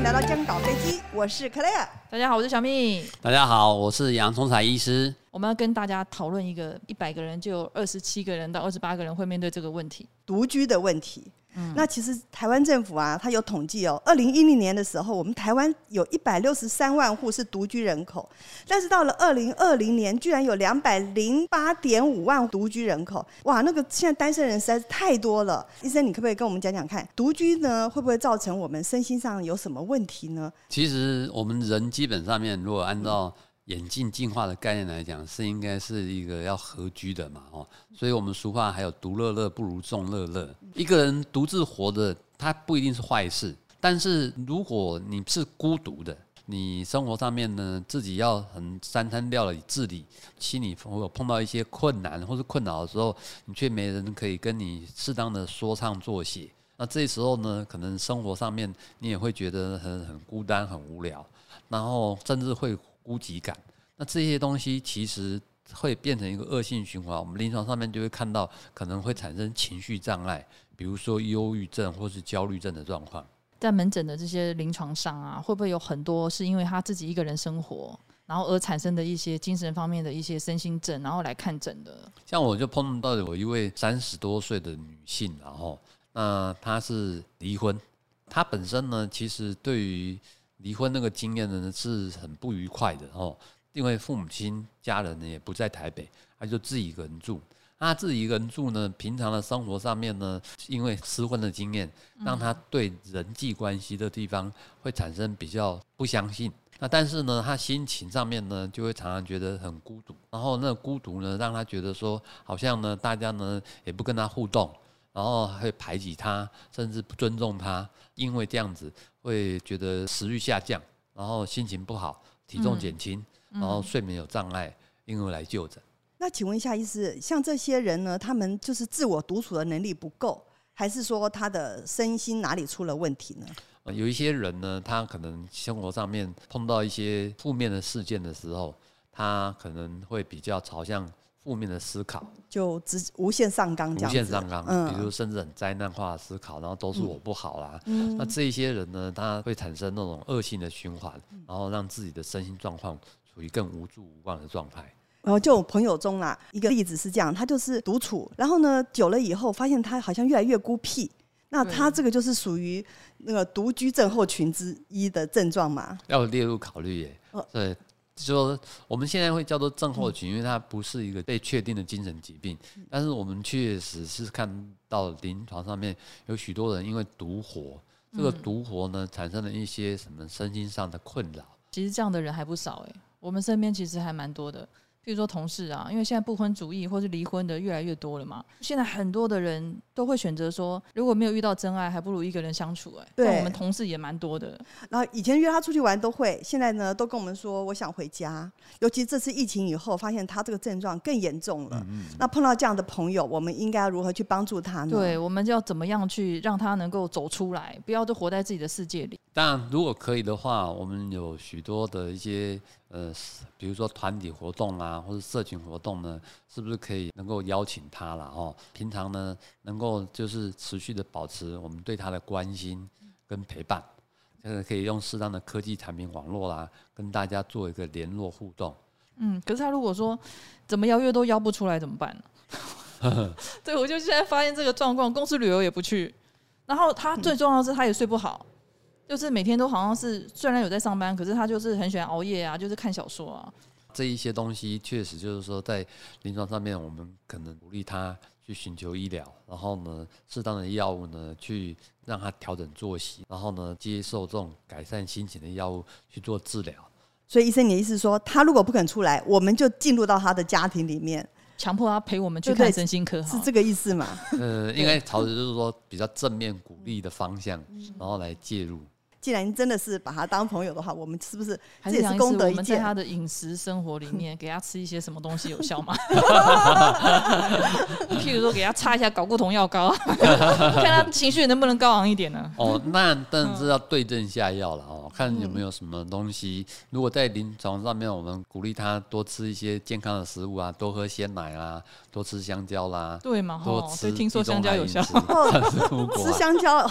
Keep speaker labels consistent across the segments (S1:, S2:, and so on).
S1: 迎来到香港飞机，我是 Claire。
S2: 大家好，我是小蜜。
S3: 大家好，我是杨崇才医师。
S2: 我们要跟大家讨论一个一百个人就有二十七个人到二十八个人会面对这个问题——
S1: 独居的问题。嗯、那其实台湾政府啊，它有统计哦，二零一零年的时候，我们台湾有一百六十三万户是独居人口，但是到了二零二零年，居然有两百零八点五万独居人口，哇，那个现在单身人实在是太多了。医生，你可不可以跟我们讲讲看，独居呢会不会造成我们身心上有什么问题呢？
S3: 其实我们人基本上面，如果按照演进进化的概念来讲，是应该是一个要合居的嘛，哦，所以我们俗话还有独乐乐不如众乐乐。一个人独自活着，他不一定是坏事，但是如果你是孤独的，你生活上面呢自己要很三餐料理自理，心里如果碰到一些困难或是困扰的时候，你却没人可以跟你适当的说唱作写，那这时候呢，可能生活上面你也会觉得很很孤单、很无聊，然后甚至会。孤寂感，那这些东西其实会变成一个恶性循环。我们临床上面就会看到，可能会产生情绪障碍，比如说忧郁症或是焦虑症的状况。
S2: 在门诊的这些临床上啊，会不会有很多是因为他自己一个人生活，然后而产生的一些精神方面的一些身心症，然后来看诊的？像
S3: 我就碰到有一位三十多岁的女性，然后那她是离婚，她本身呢，其实对于离婚那个经验呢是很不愉快的哦，因为父母亲家人呢也不在台北，他就自己一个人住。他自己一个人住呢，平常的生活上面呢，因为失婚的经验，让他对人际关系的地方会产生比较不相信。那但是呢，他心情上面呢，就会常常觉得很孤独。然后那孤独呢，让他觉得说，好像呢，大家呢也不跟他互动。然后会排挤他，甚至不尊重他，因为这样子会觉得食欲下降，然后心情不好，体重减轻，嗯、然后睡眠有障碍，因而来就诊。
S1: 那请问一下医师，像这些人呢，他们就是自我独处的能力不够，还是说他的身心哪里出了问题呢？
S3: 有一些人呢，他可能生活上面碰到一些负面的事件的时候，他可能会比较朝向。负面的思考，
S1: 就直无限上纲，
S3: 无限上纲，嗯、比如甚至很灾难化的思考，然后都是我不好啦。嗯、那这一些人呢，他会产生那种恶性的循环，然后让自己的身心状况处于更无助无望的状态。
S1: 然后就我朋友中啊，一个例子是这样，他就是独处，然后呢，久了以后发现他好像越来越孤僻。那他这个就是属于那个独居症候群之一的症状嘛？
S3: 要列入考虑耶。对。就说我们现在会叫做症候群，因为它不是一个被确定的精神疾病，但是我们确实是看到临床上面有许多人因为独活，这个独活呢产生了一些什么身心上的困扰。
S2: 其实这样的人还不少诶，我们身边其实还蛮多的。比如说同事啊，因为现在不婚主义或是离婚的越来越多了嘛，现在很多的人都会选择说，如果没有遇到真爱，还不如一个人相处。哎，对，我们同事也蛮多的。
S1: 然后以前约他出去玩都会，现在呢都跟我们说我想回家。尤其这次疫情以后，发现他这个症状更严重了。嗯嗯。那碰到这样的朋友，我们应该如何去帮助他呢？
S2: 对，我们就要怎么样去让他能够走出来，不要都活在自己的世界里。
S3: 当然，如果可以的话，我们有许多的一些。呃，比如说团体活动啊，或者社群活动呢，是不是可以能够邀请他了哦？平常呢，能够就是持续的保持我们对他的关心跟陪伴，这个可以用适当的科技产品网络啦，跟大家做一个联络互动。
S2: 嗯，可是他如果说怎么邀约都邀不出来怎么办呢？对，我就现在发现这个状况，公司旅游也不去，然后他最重要的是他也睡不好。就是每天都好像是虽然有在上班，可是他就是很喜欢熬夜啊，就是看小说啊。
S3: 这一些东西确实就是说，在临床上面，我们可能鼓励他去寻求医疗，然后呢，适当的药物呢，去让他调整作息，然后呢，接受这种改善心情的药物去做治疗。
S1: 所以医生，你的意思说，他如果不肯出来，我们就进入到他的家庭里面，
S2: 强迫他陪我们去看身心科，
S1: 是这个意思吗？
S3: 呃，应该朝着就是说比较正面鼓励的方向，然后来介入。
S1: 既然真的是把他当朋友的话，我们是不是
S2: 还是功德一件？我们在他的饮食生活里面 给他吃一些什么东西有效吗？譬如说给他擦一下睾固酮药膏，看他情绪能不能高昂一点呢？
S3: 哦，那但是要对症下药了哦，看有没有什么东西。如果在临床上面，我们鼓励他多吃一些健康的食物啊，多喝鲜奶啦，多吃香蕉啦，
S2: 对嘛？多吃。听说香蕉有效，
S1: 吃香蕉，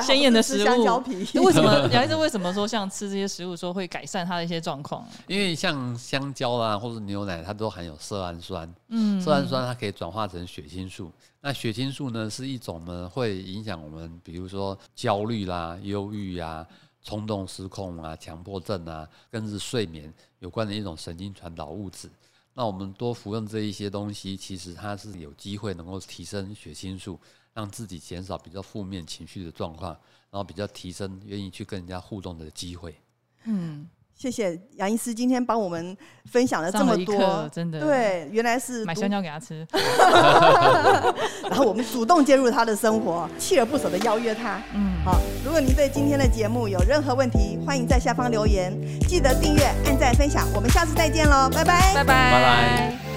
S1: 鲜艳的食物，香蕉皮。
S2: 为什么杨医师为什么说像吃这些食物说会改善他的一些状况？
S3: 因为像香蕉啦，或者牛奶，它都含有色氨酸。
S2: 嗯，
S3: 色氨酸它可以转化成血清素。那血清素呢，是一种呢会影响我们，比如说焦虑啦、忧郁啊、冲动失控啊、强迫症啊，跟是睡眠有关的一种神经传导物质。那我们多服用这一些东西，其实它是有机会能够提升血清素，让自己减少比较负面情绪的状况，然后比较提升愿意去跟人家互动的机会。
S2: 嗯。
S1: 谢谢杨医师今天帮我们分享了这么多，
S2: 真的。
S1: 对，原来是
S2: 买香蕉给他吃，
S1: 然后我们主动介入他的生活，锲而不舍的邀约他。
S2: 嗯，
S1: 好，如果您对今天的节目有任何问题，欢迎在下方留言，记得订阅、按赞、分享，我们下次再见喽，拜拜，
S2: 拜拜，
S3: 拜拜。